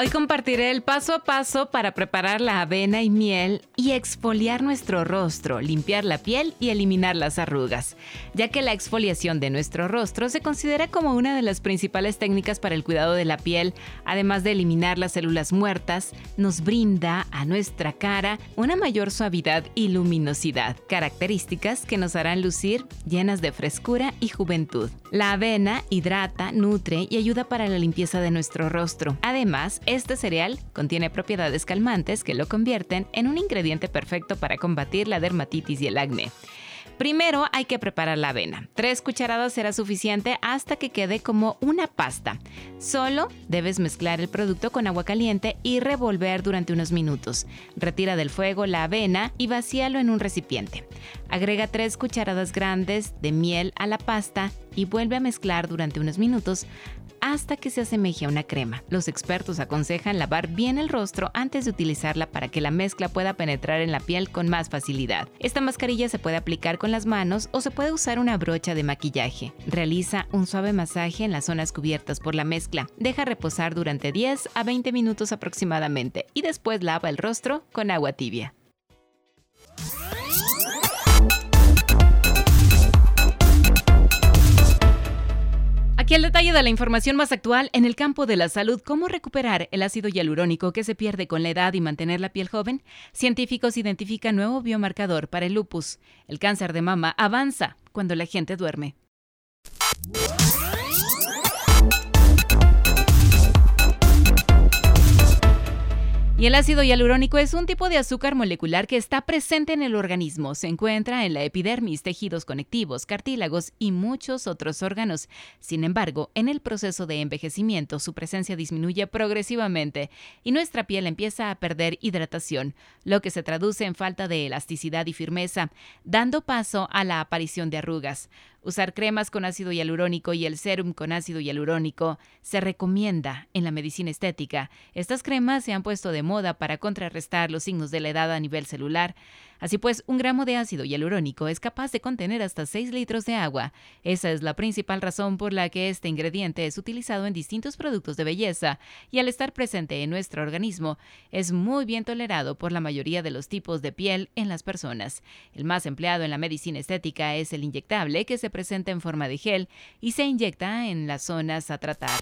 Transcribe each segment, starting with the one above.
Hoy compartiré el paso a paso para preparar la avena y miel y exfoliar nuestro rostro, limpiar la piel y eliminar las arrugas, ya que la exfoliación de nuestro rostro se considera como una de las principales técnicas para el cuidado de la piel, además de eliminar las células muertas, nos brinda a nuestra cara una mayor suavidad y luminosidad, características que nos harán lucir llenas de frescura y juventud. La avena hidrata, nutre y ayuda para la limpieza de nuestro rostro. Además, este cereal contiene propiedades calmantes que lo convierten en un ingrediente perfecto para combatir la dermatitis y el acné. Primero hay que preparar la avena. Tres cucharadas será suficiente hasta que quede como una pasta. Solo debes mezclar el producto con agua caliente y revolver durante unos minutos. Retira del fuego la avena y vacíalo en un recipiente. Agrega tres cucharadas grandes de miel a la pasta y vuelve a mezclar durante unos minutos hasta que se asemeje a una crema. Los expertos aconsejan lavar bien el rostro antes de utilizarla para que la mezcla pueda penetrar en la piel con más facilidad. Esta mascarilla se puede aplicar con las manos o se puede usar una brocha de maquillaje. Realiza un suave masaje en las zonas cubiertas por la mezcla. Deja reposar durante 10 a 20 minutos aproximadamente y después lava el rostro con agua tibia. Aquí el detalle de la información más actual en el campo de la salud, cómo recuperar el ácido hialurónico que se pierde con la edad y mantener la piel joven. Científicos identifican nuevo biomarcador para el lupus. El cáncer de mama avanza cuando la gente duerme. Y el ácido hialurónico es un tipo de azúcar molecular que está presente en el organismo. Se encuentra en la epidermis, tejidos conectivos, cartílagos y muchos otros órganos. Sin embargo, en el proceso de envejecimiento su presencia disminuye progresivamente y nuestra piel empieza a perder hidratación, lo que se traduce en falta de elasticidad y firmeza, dando paso a la aparición de arrugas. Usar cremas con ácido hialurónico y el serum con ácido hialurónico se recomienda en la medicina estética. Estas cremas se han puesto de moda para contrarrestar los signos de la edad a nivel celular. Así pues, un gramo de ácido hialurónico es capaz de contener hasta 6 litros de agua. Esa es la principal razón por la que este ingrediente es utilizado en distintos productos de belleza y al estar presente en nuestro organismo es muy bien tolerado por la mayoría de los tipos de piel en las personas. El más empleado en la medicina estética es el inyectable que se presenta en forma de gel y se inyecta en las zonas a tratar.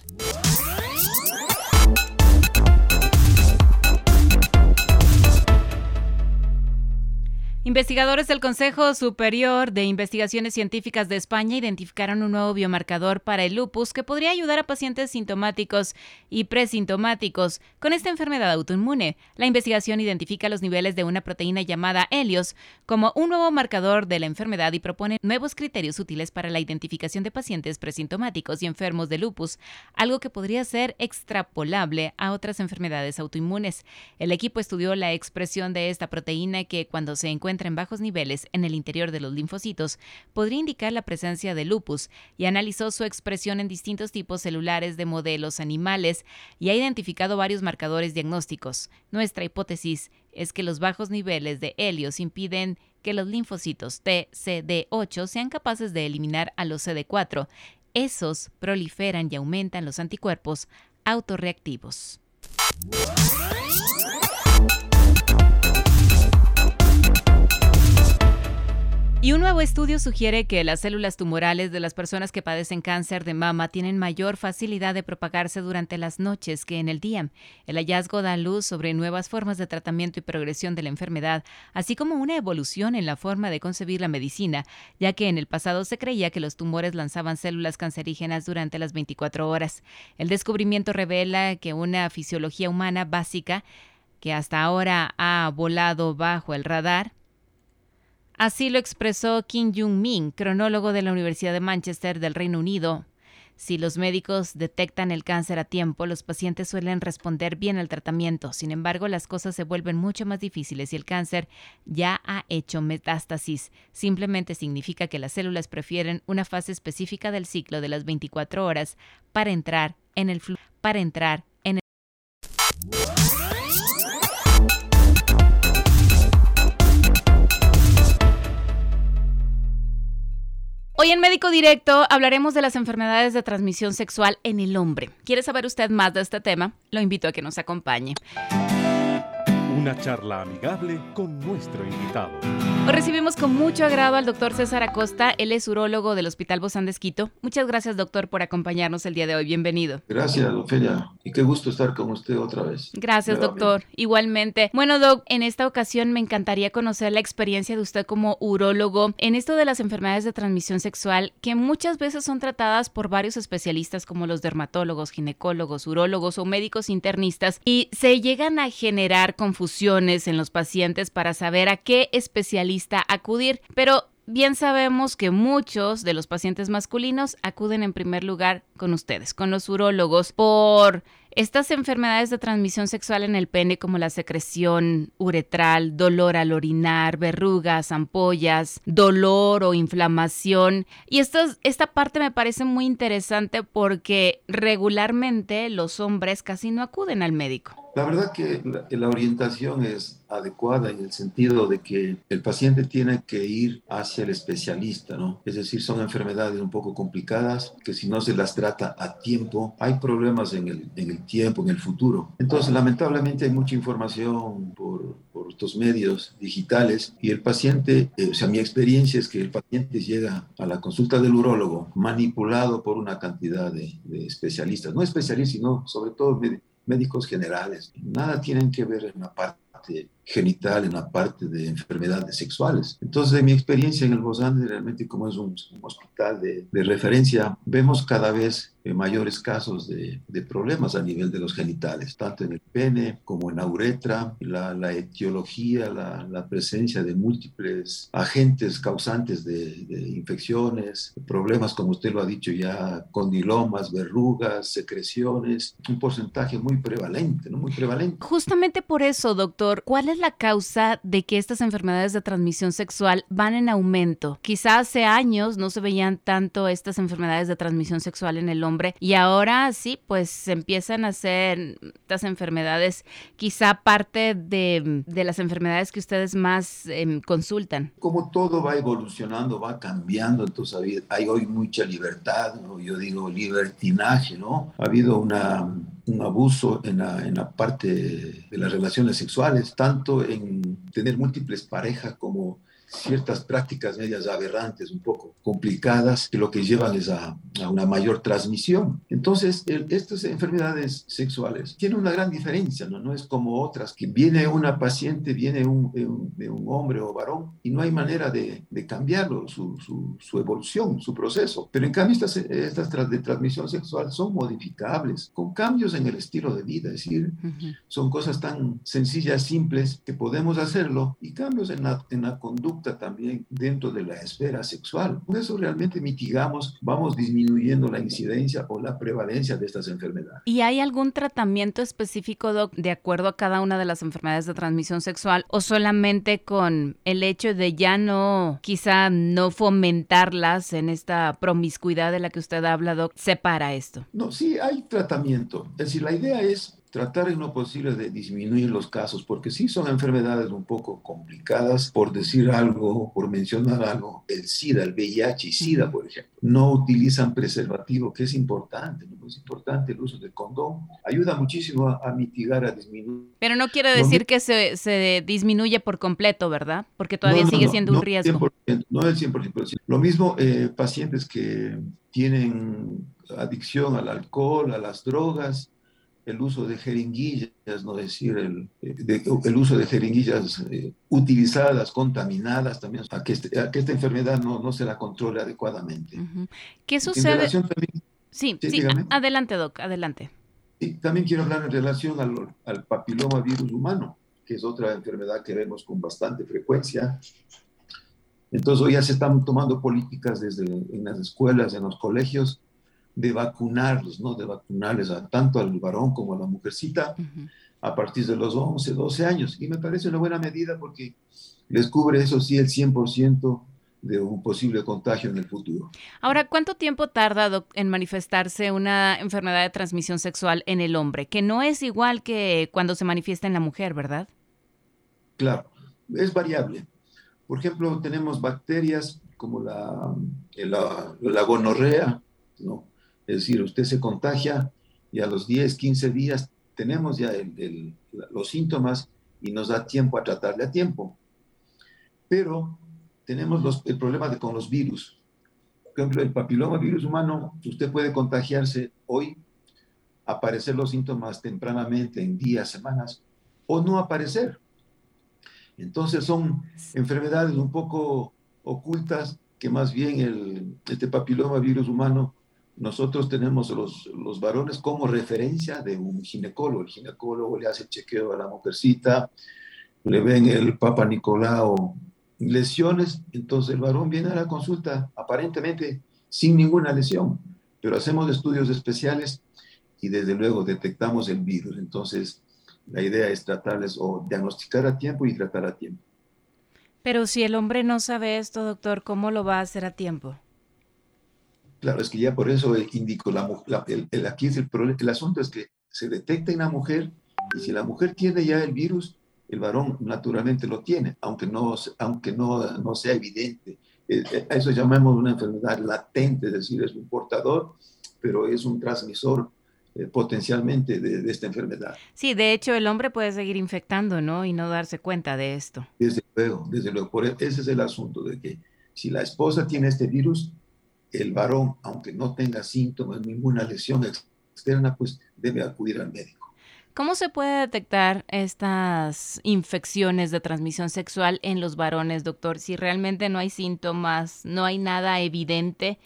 Investigadores del Consejo Superior de Investigaciones Científicas de España identificaron un nuevo biomarcador para el lupus que podría ayudar a pacientes sintomáticos y presintomáticos con esta enfermedad autoinmune. La investigación identifica los niveles de una proteína llamada Helios como un nuevo marcador de la enfermedad y propone nuevos criterios útiles para la identificación de pacientes presintomáticos y enfermos de lupus, algo que podría ser extrapolable a otras enfermedades autoinmunes. El equipo estudió la expresión de esta proteína que cuando se encuentra en bajos niveles en el interior de los linfocitos podría indicar la presencia de lupus y analizó su expresión en distintos tipos celulares de modelos animales y ha identificado varios marcadores diagnósticos. Nuestra hipótesis es que los bajos niveles de helios impiden que los linfocitos T, CD8 sean capaces de eliminar a los CD4. Esos proliferan y aumentan los anticuerpos autorreactivos. Y un nuevo estudio sugiere que las células tumorales de las personas que padecen cáncer de mama tienen mayor facilidad de propagarse durante las noches que en el día. El hallazgo da luz sobre nuevas formas de tratamiento y progresión de la enfermedad, así como una evolución en la forma de concebir la medicina, ya que en el pasado se creía que los tumores lanzaban células cancerígenas durante las 24 horas. El descubrimiento revela que una fisiología humana básica que hasta ahora ha volado bajo el radar, Así lo expresó Kim Jung-min, cronólogo de la Universidad de Manchester del Reino Unido. Si los médicos detectan el cáncer a tiempo, los pacientes suelen responder bien al tratamiento. Sin embargo, las cosas se vuelven mucho más difíciles si el cáncer ya ha hecho metástasis. Simplemente significa que las células prefieren una fase específica del ciclo de las 24 horas para entrar en el para entrar en el Hoy en Médico Directo hablaremos de las enfermedades de transmisión sexual en el hombre. ¿Quiere saber usted más de este tema? Lo invito a que nos acompañe. Una charla amigable con nuestro invitado. Hoy recibimos con mucho agrado al doctor César Acosta, él es urólogo del Hospital Bozán de Esquito. Muchas gracias, doctor, por acompañarnos el día de hoy. Bienvenido. Gracias, Ofelia. Y qué gusto estar con usted otra vez. Gracias, doctor. Igualmente. Bueno, doc, en esta ocasión me encantaría conocer la experiencia de usted como urólogo en esto de las enfermedades de transmisión sexual, que muchas veces son tratadas por varios especialistas como los dermatólogos, ginecólogos, urólogos o médicos internistas y se llegan a generar en los pacientes para saber a qué especialista acudir, pero bien sabemos que muchos de los pacientes masculinos acuden en primer lugar con ustedes, con los urólogos, por estas enfermedades de transmisión sexual en el pene como la secreción uretral, dolor al orinar, verrugas, ampollas, dolor o inflamación. Y esto, esta parte me parece muy interesante porque regularmente los hombres casi no acuden al médico. La verdad que la, orientación es adecuada en el sentido de que el paciente tiene que ir hacia el especialista, ¿no? Es decir, son enfermedades un poco complicadas que si no se las trata a tiempo, hay problemas en el, en el tiempo, en el futuro. Entonces, lamentablemente hay mucha información por, por estos medios digitales y el paciente, eh, o sea, mi experiencia es que el paciente llega a la consulta del urólogo manipulado por una cantidad de, de especialistas, no especialistas, sino sobre todo médicos generales. Nada tienen que ver en la parte genital en la parte de enfermedades sexuales. Entonces, de mi experiencia en el Bozán, realmente como es un, hospital de, de, referencia, vemos cada vez eh, mayores casos de, de, problemas a nivel de los genitales, tanto en el pene como en la uretra, la, la etiología, la, la, presencia de múltiples agentes causantes de, de, infecciones, problemas, como usted lo ha dicho ya, condilomas, verrugas, secreciones, un porcentaje muy prevalente, ¿no? Muy prevalente. Justamente por eso, doctor, ¿cuál es la causa de que estas enfermedades de transmisión sexual van en aumento? Quizá hace años no se veían tanto estas enfermedades de transmisión sexual en el hombre y ahora sí, pues se empiezan a hacer estas enfermedades quizá parte de, de las enfermedades que ustedes más eh, consultan. Como todo va evolucionando, va cambiando, entonces hay hoy mucha libertad, ¿no? yo digo libertinaje, ¿no? Ha habido una un abuso en la, en la parte de las relaciones sexuales, tanto en tener múltiples parejas como ciertas prácticas medias aberrantes, un poco complicadas, que lo que llevan es a, una mayor transmisión. Entonces, estas enfermedades sexuales tienen una gran diferencia, ¿no? No es como otras, que viene una paciente, viene un, un, hombre o varón, y no hay manera de, de cambiarlo, su, su, evolución, su proceso. Pero en cambio, estas, estas de transmisión sexual son modificables, con cambios en el estilo de vida, es decir, son cosas tan sencillas, simples, que podemos hacerlo, y cambios en la, en la conducta también dentro de la esfera sexual. Con eso realmente mitigamos, vamos disminuyendo la incidencia o la prevalencia de estas enfermedades. ¿Y hay algún tratamiento específico, Doc, de acuerdo a cada una de las enfermedades de transmisión sexual o solamente con el hecho de ya no, quizá no fomentarlas en esta promiscuidad de la que usted habla, Doc, separa esto? No, sí hay tratamiento. Es decir, la idea es tratar en lo posible de disminuir los casos, porque sí son enfermedades un poco complicadas, por decir algo, por mencionar algo, el SIDA, el VIH y SIDA, por ejemplo, no utilizan preservativo, que es importante, ¿no? es importante el uso del condón, ayuda muchísimo a, mitigar, a disminuir. Pero no quiere decir que se, se, disminuye por completo, ¿verdad? Porque todavía sigue siendo un riesgo. no el 100%. Lo mismo eh, pacientes que tienen adicción al alcohol, a las drogas, el uso de jeringuillas, no decir, el, el uso de jeringuillas eh, utilizadas, contaminadas también, a que, este, que, esta enfermedad no, no se la controle adecuadamente. ¿Qué sucede? sí, sí, adelante, Doc, adelante. Y también quiero hablar en relación al, al papiloma virus humano, que es otra enfermedad que vemos con bastante frecuencia. Entonces hoy ya se están tomando políticas desde en las escuelas, en los colegios, de vacunarlos, ¿no? De vacunarles a, tanto al varón como a la mujercita a partir de los 11, 12 años. Y me parece una buena medida porque les cubre, eso sí, el 100% de un posible contagio en el futuro. Ahora, ¿cuánto tiempo tarda en manifestarse una enfermedad de transmisión sexual en el hombre? Que no es igual que cuando se manifiesta en la mujer, ¿verdad? Claro, es variable. Por ejemplo, tenemos bacterias como la, la, gonorrea, ¿no? Es decir, usted se contagia y a los 10, 15 días tenemos ya los síntomas y nos da tiempo a tratarle a tiempo. Pero tenemos el problema de, con los virus. Por ejemplo, el papiloma virus humano, usted puede contagiarse hoy, aparecer los síntomas tempranamente en días, semanas, o no aparecer. Entonces son enfermedades un poco ocultas que más bien el, este papiloma virus humano, nosotros tenemos los, los varones como referencia de un ginecólogo. El ginecólogo le hace el chequeo a la mujercita, le ven el Papa Nicolau lesiones, entonces el varón viene a la consulta aparentemente sin ninguna lesión, pero hacemos estudios especiales y desde luego detectamos el virus. Entonces, la idea es tratarles o diagnosticar a tiempo y tratar a tiempo. Pero si el hombre no sabe esto, doctor, ¿cómo lo va a hacer a tiempo? Claro, es que ya por eso indico, la, el, aquí es el, el asunto es que se detecta en la mujer y si la mujer tiene ya el virus, el varón naturalmente lo tiene, aunque no, aunque no, no sea evidente. Eh, eh, a eso llamamos una enfermedad latente, es decir, es un portador, pero es un transmisor eh, potencialmente de, esta enfermedad. Sí, de hecho el hombre puede seguir infectando, ¿no? Y no darse cuenta de esto. Desde luego, desde luego. Por e, ese es el asunto de que si la esposa tiene este virus, el varón, aunque no tenga síntomas, ninguna lesión externa, pues debe acudir al médico. ¿Cómo se puede detectar estas infecciones de transmisión sexual en los varones, doctor? Si realmente no hay síntomas, no hay nada evidente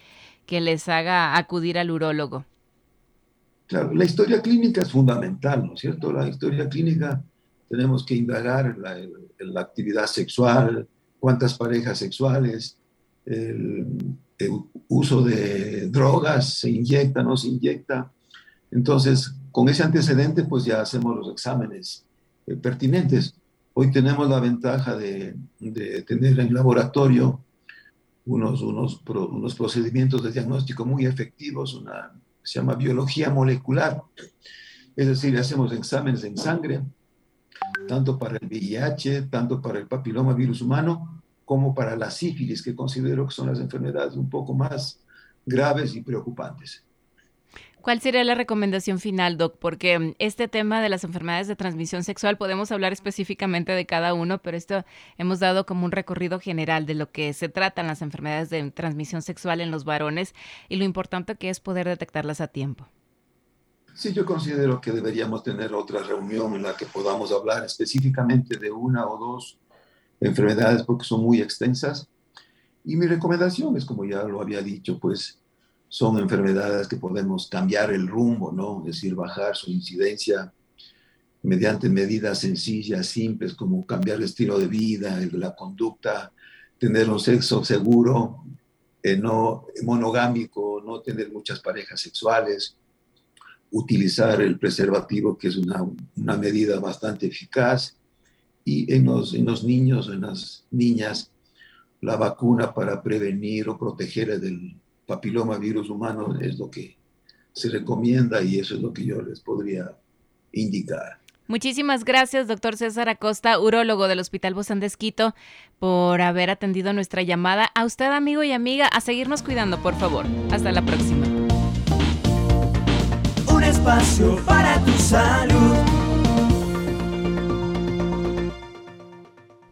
que les haga acudir al urólogo. Claro, la historia clínica es fundamental, ¿no es cierto? La historia clínica tenemos que indagar en la, actividad sexual, cuántas parejas sexuales, el, el, uso de drogas, se inyecta, no se inyecta. Entonces, con ese antecedente, pues ya hacemos los exámenes eh, pertinentes. Hoy tenemos la ventaja de, tener en laboratorio unos, unos, unos, procedimientos de diagnóstico muy efectivos, una, se llama biología molecular. Es decir, hacemos exámenes en sangre, tanto para el VIH, tanto para el papiloma virus humano, como para la sífilis, que considero que son las enfermedades un poco más graves y preocupantes. ¿Cuál sería la recomendación final, Doc? Porque mm, este tema de las enfermedades de transmisión sexual podemos hablar específicamente de cada uno, pero esto hemos dado como un recorrido general de lo que se tratan las enfermedades de transmisión sexual en los varones y lo importante que es poder detectarlas a tiempo. Sí, yo considero que deberíamos tener otra reunión en la que podamos hablar específicamente de una o dos enfermedades porque son muy extensas. Y mi recomendación es, como ya lo había dicho, pues son enfermedades que podemos cambiar el rumbo, ¿no? Es decir, bajar su incidencia mediante medidas sencillas, simples, como cambiar el estilo de vida, la conducta, tener un sexo seguro, eh, no monogámico, no tener muchas parejas sexuales, utilizar el preservativo, que es una, una medida bastante eficaz, y en los, en los niños, en las niñas, la vacuna para prevenir o proteger del papiloma virus humano es lo que se recomienda y eso es lo que yo les podría indicar. Muchísimas gracias, doctor César Acosta, urólogo del Hospital Bozán de Esquito, por haber atendido nuestra llamada. A usted, amigo y amiga, a seguirnos cuidando, por favor. Hasta la próxima. Un espacio para tu salud.